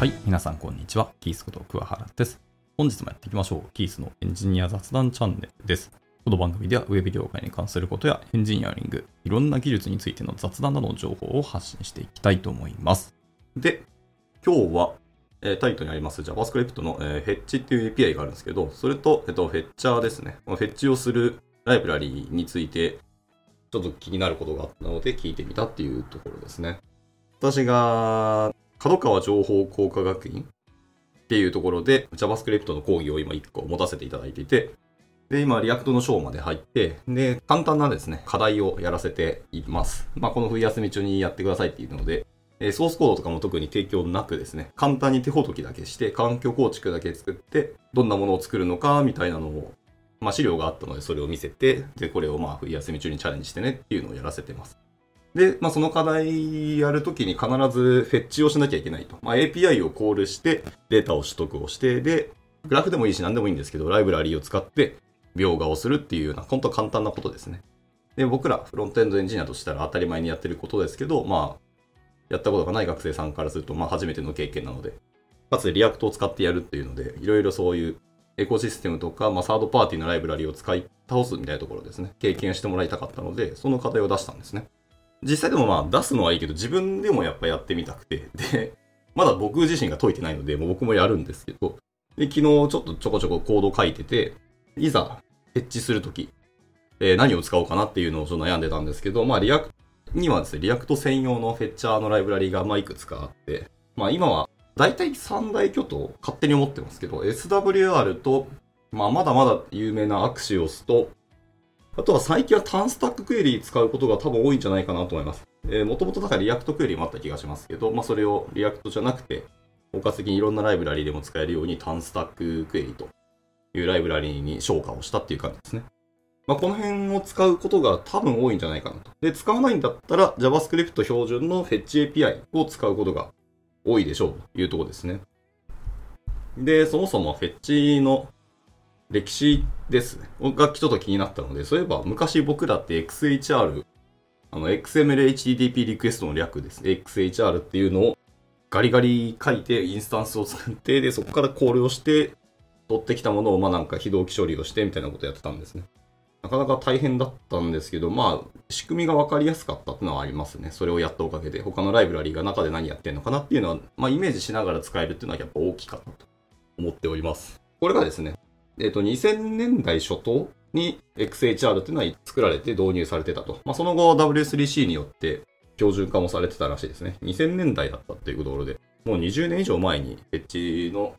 はい、皆さんこんにちは。キースこと桑原です。本日もやっていきましょう。キースのエンジニア雑談チャンネルです。この番組ではウェブ業界に関することやエンジニアリング、いろんな技術についての雑談などの情報を発信していきたいと思います。で、今日は、えタイトルにあります JavaScript の、えーフェッチっていう API があるんですけど、それと、えっと、フェッチャーですね。このフェッチをするライブラリーについて、ちょっと気になることがあったので聞いてみたっていうところですね。私が、角川情報工科学院っていうところで JavaScript の講義を今1個持たせていただいていて、で、今、 React の章まで入って、で、簡単なですね、課題をやらせています。まあ、この冬休み中にやってくださいっていうので、えソースコードとかも特に提供なくですね、簡単に手ほどきだけして、環境構築だけ作って、どんなものを作るのか、みたいなのを、まあ、資料があったので、それを見せて、で、これをまあ、冬休み中にチャレンジしてねっていうのをやらせてます。で、まあ、その課題やるときに必ず fetch をしなきゃいけないと。まあ、API をコールして、データを取得をして、で、グラフでもいいし何でもいいんですけど、ライブラリーを使って描画をするっていうような、本当簡単なことですね。で、僕らフロントエンドエンジニアとしたら当たり前にやってることですけど、まあ、やったことがない学生さんからすると、まあ、初めての経験なので、かつ React を使ってやるっていうので、いろいろそういうエコシステムとか、まあ、サードパーティーのライブラリーを使い倒すみたいなところですね、経験してもらいたかったので、その課題を出したんですね。実際でもまあ出すのはいいけど、自分でもやっぱやってみたくて、で、まだ僕自身が解いてないので、もう僕もやるんですけど、で、昨日ちょっとちょこちょこコード書いてて、いざ、 fetch するとき、えー何を使おうかなっていうのをちょっと悩んでたんですけど、まあ、 React にはですね、 React 専用の fetcher のライブラリがまあいくつかあって、まあ今は大体三大巨頭勝手に思ってますけど、SWR と、まあまだまだ有名な Axios と、あとは最近は TanStack Query 使うことが多分多いんじゃないかなと思います。えー、もともとだから React Query もあった気がしますけど、まあそれを React じゃなくて、包括的にいろんなライブラリでも使えるように TanStack Query というライブラリに昇華をしたっていう感じですね。まあ、この辺を使うことが多分多いんじゃないかなと。で、使わないんだったら JavaScript 標準の Fetch API を使うことが多いでしょうというところですね。で、そもそも Fetch の歴史ですね。がちょっと気になったので、そういえば昔僕らって XHR、あの XML HTTP リクエストの略ですね。XHR っていうのをガリガリ書いてインスタンスを作って、で、そこからコールをして、取ってきたものをまあなんか非同期処理をしてみたいなことやってたんですね。なかなか大変だったんですけど、まあ、仕組みが分かりやすかったっていうのはありますね。それをやったおかげで、他のライブラリーが中で何やってんのかなっていうのは、まあ、イメージしながら使えるっていうのはやっぱ大きかったと思っております。これがですね、えっ、と、2000年代初頭に XHR っていうのは作られて導入されてたと。まあ、その後 W3C によって標準化もされてたらしいですね。2000年代だったっていうところで、もう20年以上前にフェッチの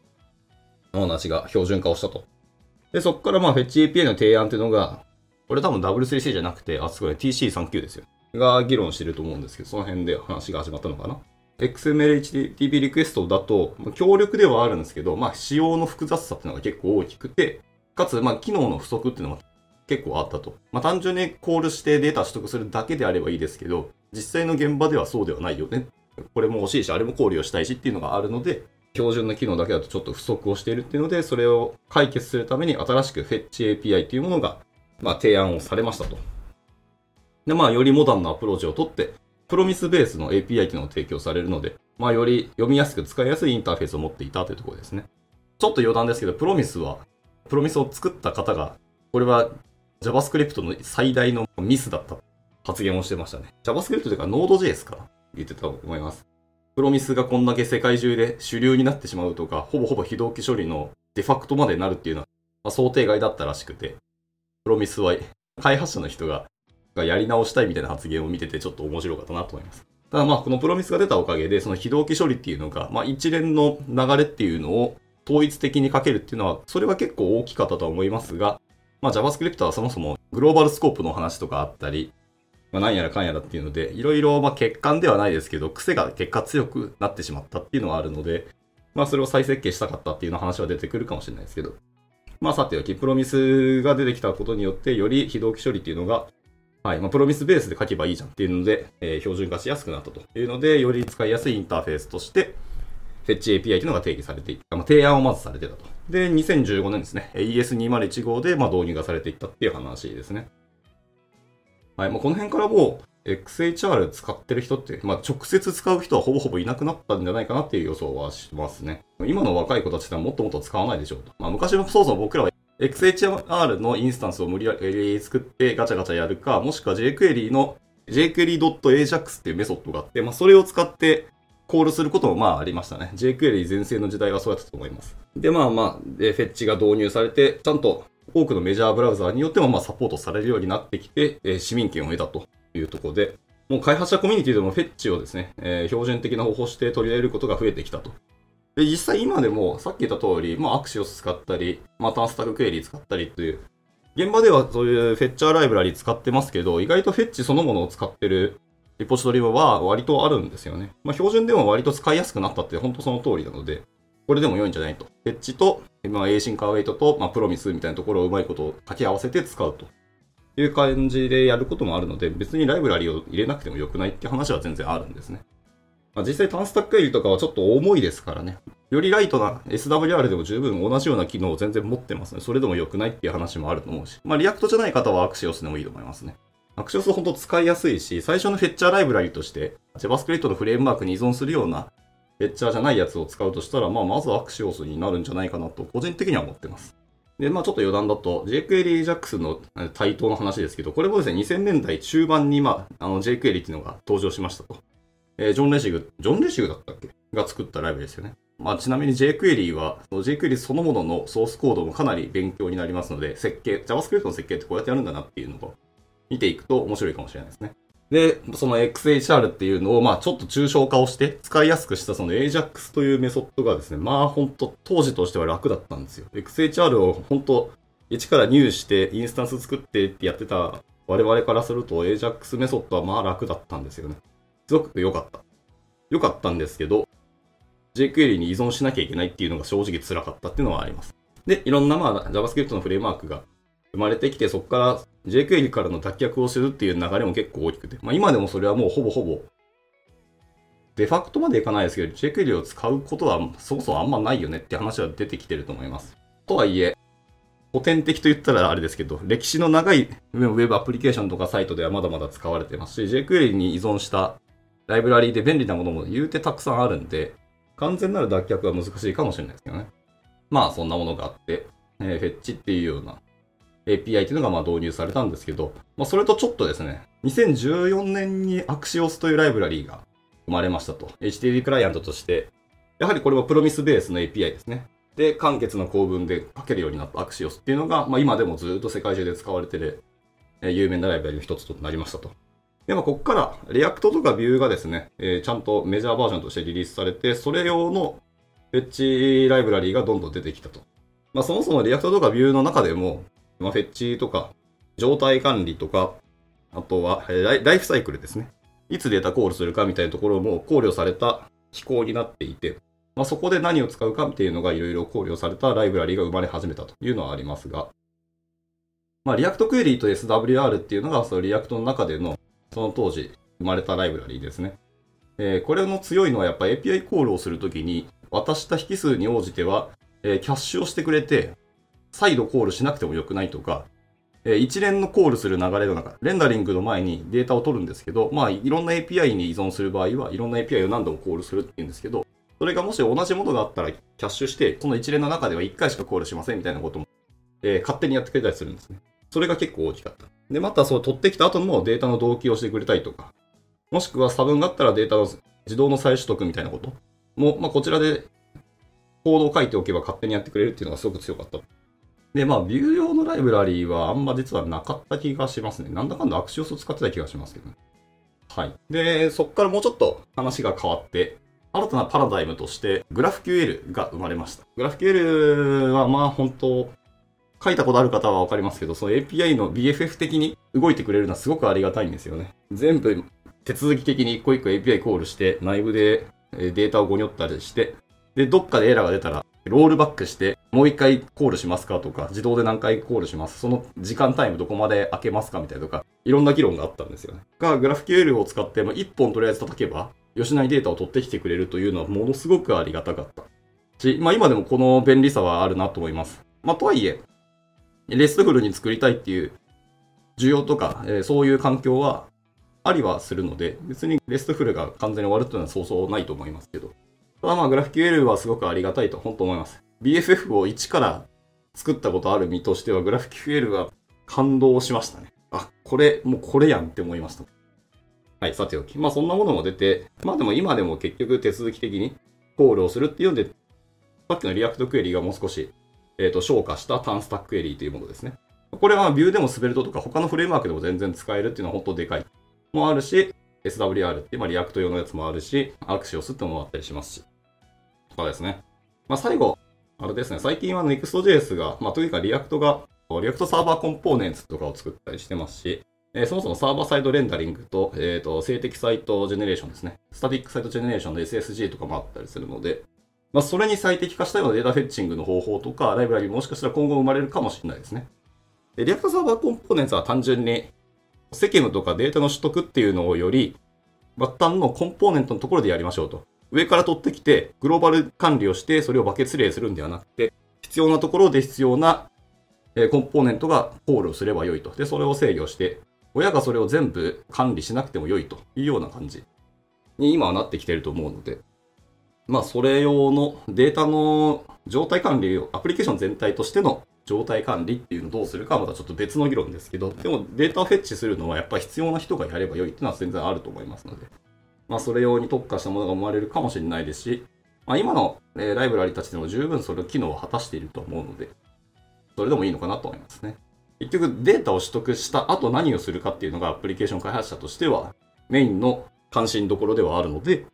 話が標準化をしたと。で、そこからまあフェッチ API の提案っていうのが、これ多分 W3C じゃなくて、あ、すごい TC39 ですよ。が議論してると思うんですけど、その辺で話が始まったのかな。XML HTTP リクエストだと、ま強力ではあるんですけど、まあ仕様の複雑さっていうのが結構大きくて、かつ、まあ機能の不足っていうのも結構あったと。まあ単純にコールしてデータ取得するだけであればいいですけど、実際の現場ではそうではないよね。これも欲しいし、あれも考慮したいしっていうのがあるので、標準の機能だけだとちょっと不足をしているっていうので、それを解決するために新しく Fetch API っていうものが、まあ、提案をされましたと。で、まあ、よりモダンなアプローチをとって、プロミスベースの API 機能を提供されるので、まあ、より読みやすく使いやすいインターフェースを持っていたというところですね。ちょっと余談ですけど、プロミスは、プロミスを作った方が、これは JavaScript の最大のミスだった発言をしてましたね。JavaScript というか Node.js かな言ってたと思います。プロミスがこんだけ世界中で主流になってしまうとか、ほぼほぼ非同期処理のデファクトまでなるっていうのは、まあ、想定外だったらしくて、プロミスは開発者の人ががやり直したいみたいな発言を見ててちょっと面白かったなと思います。ただまあこのプロミスが出たおかげでその非同期処理っていうのが、まあ一連の流れっていうのを統一的にかけるっていうのは、それは結構大きかったとは思いますが、まあ JavaScript はそもそもグローバルスコープの話とかあったり、まあ、何やらかんやらっていうので、いろいろ、まあ、欠陥ではないですけど、癖が結果強くなってしまったっていうのはあるので、まあ、それを再設計したかったっていうの話は出てくるかもしれないですけど、まあ、さておき、プロミスが出てきたことによって、より非同期処理っていうのが、はい、まあ、プロミスベースで書けばいいじゃんっていうので、えー標準化しやすくなったというので、より使いやすいインターフェースとして、Fetch API というのが定義されていった、まあ、提案をまずされてたと。で、2015年ですね、ES2015 でまあ導入がされていったっていう話ですね。はい、まあ、この辺からもう、XHR 使ってる人って、まあ、直接使う人はほぼほぼいなくなったんじゃないかなっていう予想はしますね。今の若い子たちってもっともっと使わないでしょうと。まあ、昔もそもそも僕らは XHR のインスタンスを無理やり作ってガチャガチャやるか、もしくは jQuery の jQuery.ajax っていうメソッドがあって、まあ、それを使ってコールすることもまあありましたね。jQuery 全盛の時代はそうやったと思います。で、まあまあ、で、フェッチが導入されて、ちゃんと多くのメジャーブラウザーによってもまあサポートされるようになってきて、えー、市民権を得たというところで、もう開発者コミュニティでもフェッチをですね、えー、標準的な方法して取り入れることが増えてきたと。で、実際今でもさっき言った通り、まあアクシオス使ったり、まあタンスタグクエリー使ったりという、現場ではそういうフェッチャーライブラリ使ってますけど、意外とフェッチそのものを使ってるリポジトリは割とあるんですよね。まあ標準でも割と使いやすくなったって本当その通りなので、これでも良いんじゃないと。フェッチと、まあ、エーシンカーウェイトと、まあ、プロミスみたいなところをうまいことを掛け合わせて使うという感じでやることもあるので、別にライブラリを入れなくてもよくないって話は全然あるんですね。まあ、実際 TanStack Query とかはちょっと重いですからね。より light な SWR でも十分同じような機能を全然持ってますね。それでも良くないっていう話もあると思うし。まあ、 React じゃない方は Axios でもいいと思いますね。 Axios 本当使いやすいし、最初の fetcher ライブラリとして JavaScript のフレームワークに依存するような fetcher じゃないやつを使うとしたら、まあ、まず Axios になるんじゃないかなと、個人的には思ってます。で、まあちょっと余談だと、jQuery Ajax の台頭の話ですけど、これもですね、2000年代中盤に、まあ、あの jQuery っていうのが登場しましたと。えー、ジョン・レシグ、ジョン・レシグだったっけ？が作ったライブですよね。まあ、ちなみに jQuery は、jQuery そのもののソースコードもかなり勉強になりますので、設計、JavaScript の設計ってこうやってやるんだなっていうのを見ていくと面白いかもしれないですね。で、その XHR っていうのを、まあちょっと抽象化をして使いやすくしたその AJAX というメソッドがですね、まあ本当当時としては楽だったんですよ。XHR を本当一から入手してインスタンス作ってってやってた我々からすると AJAX メソッドはまあ楽だったんですよね。すごく良かった。良かったんですけど、jQuery に依存しなきゃいけないっていうのが正直辛かったっていうのはあります。で、いろんなまあ JavaScript のフレームワークが生まれてきて、そこから jQuery からの脱却をするっていう流れも結構大きくて、まあ今でもそれはもうほぼほぼ、デファクトまでいかないですけど、jQuery を使うことはそもそもあんまないよねって話は出てきてると思います。とはいえ、古典的と言ったらあれですけど、歴史の長いウェブアプリケーションとかサイトではまだまだ使われてますし、jQuery に依存したライブラリーで便利なものも言うてたくさんあるんで、完全なる脱却は難しいかもしれないですけどね。まあそんなものがあって、えー、フェッチっていうような API っていうのがまあ導入されたんですけど、まあそれとちょっとですね、2014年に Axios というライブラリーが生まれましたと。HTTP クライアントとして、やはりこれはプロミスベースの API ですね。で、簡潔な構文で書けるようになった Axios っていうのが、まあ、今でもずっと世界中で使われてる、え、有名なライブラリの一つとなりましたと。で、まあ、ここから、 React とか Vue がですね、えー、ちゃんとメジャーバージョンとしてリリースされて、それ用の fetch ライブラリーがどんどん出てきたと。まあ、そもそも React とか Vue の中でも、まあ、 fetch とか、状態管理とか、あとはライ、ライフサイクルですね。いつデータコールするかみたいなところも考慮された機構になっていて、まあ、そこで何を使うかっていうのがいろいろ考慮されたライブラリが生まれ始めたというのはありますが、まあ、 React Query と SWR っていうのが、その React の中での、その当時生まれたライブラリーですね。えー、これの強いのはやっぱ API コールをするときに、渡した引数に応じては、えー、キャッシュをしてくれて、再度コールしなくてもよくないとか、えー、一連のコールする流れの中、レンダリングの前にデータを取るんですけど、まあ、いろんな API に依存する場合は、いろんな API を何度もコールするって言うんですけど、それがもし同じものがあったらキャッシュして、その一連の中では1回しかコールしませんみたいなことも、えー、勝手にやってくれたりするんですね。それが結構大きかった。で、またそう取ってきた後もデータの同期をしてくれたりとか、もしくは差分があったらデータの自動の再取得みたいなことも、まあ、こちらでコードを書いておけば勝手にやってくれるっていうのがすごく強かった。で、まあ、ビュー用のライブラリーはあんま実はなかった気がしますね。なんだかんだアクシオスを使ってた気がしますけどね。はい。で、そこからもうちょっと話が変わって、新たなパラダイムとして GraphQL が生まれました。GraphQL はまあ本当、書いたことある方はわかりますけど、その API の BFF 的に動いてくれるのはすごくありがたいんですよね。全部手続き的に一個一個 API コールして、内部でデータをごにょったりして、で、どっかでエラーが出たら、ロールバックして、もう一回コールしますかとか、自動で何回コールします。その時間タイムどこまで開けますかみたいなとか、いろんな議論があったんですよね。が、GraphQL を使って、まあ、一本とりあえず叩けば、吉内データを取ってきてくれるというのはものすごくありがたかったし、まあ今でもこの便利さはあるなと思います。まあとはいえ、 RESTful に作りたいっていう需要とか、えー、そういう環境は、ありはするので、別に RESTful が完全に終わるっていうのはそうそうないと思いますけど。ただまあ、グラフ QL はすごくありがたいと本当思います。BFF を1から作ったことある身としては、グラフ QL は感動しましたね。あ、これ、もうこれやんって思いました。はい、さておき。まあそんなものも出て、まあでも今でも結局手続き的にコールをするっていうので、さっきの React Query がもう少し、えっ、ー、と、昇華した TanStack Query というものですね。これは Vue でも Svelte とか他のフレームワークでも全然使えるっていうのは本当でかい。もあるし、SWR って、まあ、 React 用のやつもあるし、 Axios ってのもあったりしますし。とかですね。まあ最後、あれですね、最近は Next.js が、まあというか React が、 React Server Components とかを作ったりしてますし、えー、そもそも server side rendering と、えっ、ー、と、静的 site generation ですね。 static site generation の SSG とかもあったりするので、まあ、それに最適化したような data fetching の方法とか、ライブラリもしかしたら今後生まれるかもしれないですね。で、 React Server Components は単純に、セケムとかデータの取得っていうのをより、末端のコンポーネントのところでやりましょうと。上から取ってきて、グローバル管理をして、それをバケツリレーするんではなくて、必要なところで必要なコンポーネントがコールをすればよいと。で、それを制御して、親がそれを全部管理しなくても良いというような感じに今はなってきていると思うので、まあ、それ用のデータの状態管理を、アプリケーション全体としての状態管理っていうのをどうするかはまたちょっと別の議論ですけど、でもデータをフェッチするのはやっぱり必要な人がやれば良いっていうのは全然あると思いますので、まあ、それ用に特化したものが生まれるかもしれないですし、まあ、今の、えライブラリたちでも十分それの機能を果たしていると思うので、それでもいいのかなと思いますね。結局データを取得した後何をするかっていうのがアプリケーション開発者としてはメインの関心どころではあるので、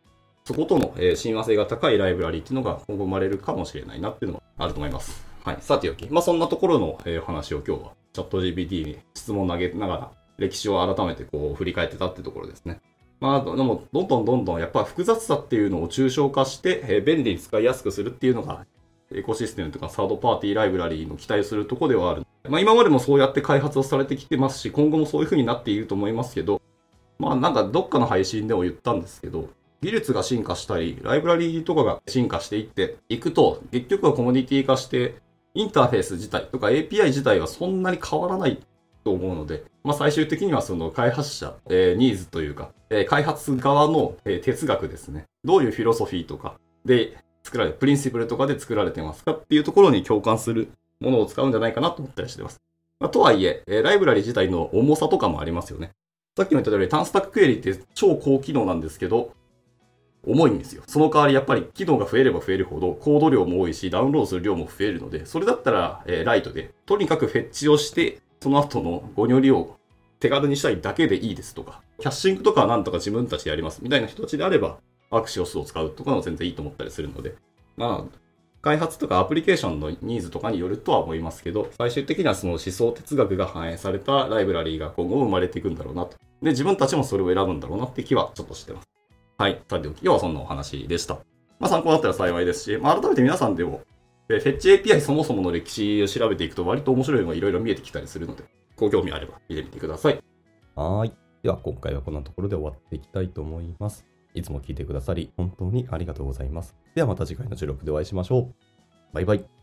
そことの親和性が高いライブラリーっていうのが今後生まれるかもしれないなっていうのもあると思います。はい。さておき。まあ、そんなところの話を今日はチャット GPT に質問を投げながら歴史を改めてこう振り返ってたってところですね。まあ、でも、どんどんどんどんやっぱ複雑さっていうのを抽象化して、え便利に使いやすくするっていうのがエコシステムとかサードパーティーライブラリーの期待するとこではある。まあ今までもそうやって開発をされてきてますし、今後もそういう風になっていると思いますけど、まあなんかどっかの配信でも言ったんですけど、技術が進化したり、ライブラリーとかが進化していっていくと、結局はコモディティ化して、インターフェース自体とか API 自体はそんなに変わらないと思うので、まあ最終的にはその開発者、えー、ニーズというか、えー、開発側の、えー、哲学ですね。どういうフィロソフィーとかで作られプリンシプルとかで作られてますかっていうところに共感するものを使うんじゃないかなと思ったりしてます。まあ、とはいえ、えライブラリ自体の重さとかもありますよね。さっきも言った通り、タンスタッククエリって超高機能なんですけど、重いんですよ。その代わりやっぱり機能が増えれば増えるほどコード量も多いし、ダウンロードする量も増えるので、それだったら、えー、ライトで、とにかくフェッチをして、その後のゴニョリを手軽にしたいだけでいいですとか、キャッシングとかはなんとか自分たちでやりますみたいな人たちであれば、アクシオスを使うとかも全然いいと思ったりするので、まあ、開発とかアプリケーションのニーズとかによるとは思いますけど、最終的にはその思想哲学が反映されたライブラリーが今後生まれていくんだろうなと。で、自分たちもそれを選ぶんだろうなって気はちょっとしてます。はい。さておき、今日はそんなお話でした。まあ参考になったら幸いですし、まあ改めて皆さんでも、フェッチ API そもそもの歴史を調べていくと割と面白いのがいろいろ見えてきたりするので、ご興味あれば見てみてください。はい。では今回はこんなところで終わっていきたいと思います。いつも聞いてくださり、本当にありがとうございます。ではまた次回の収録でお会いしましょう。バイバイ。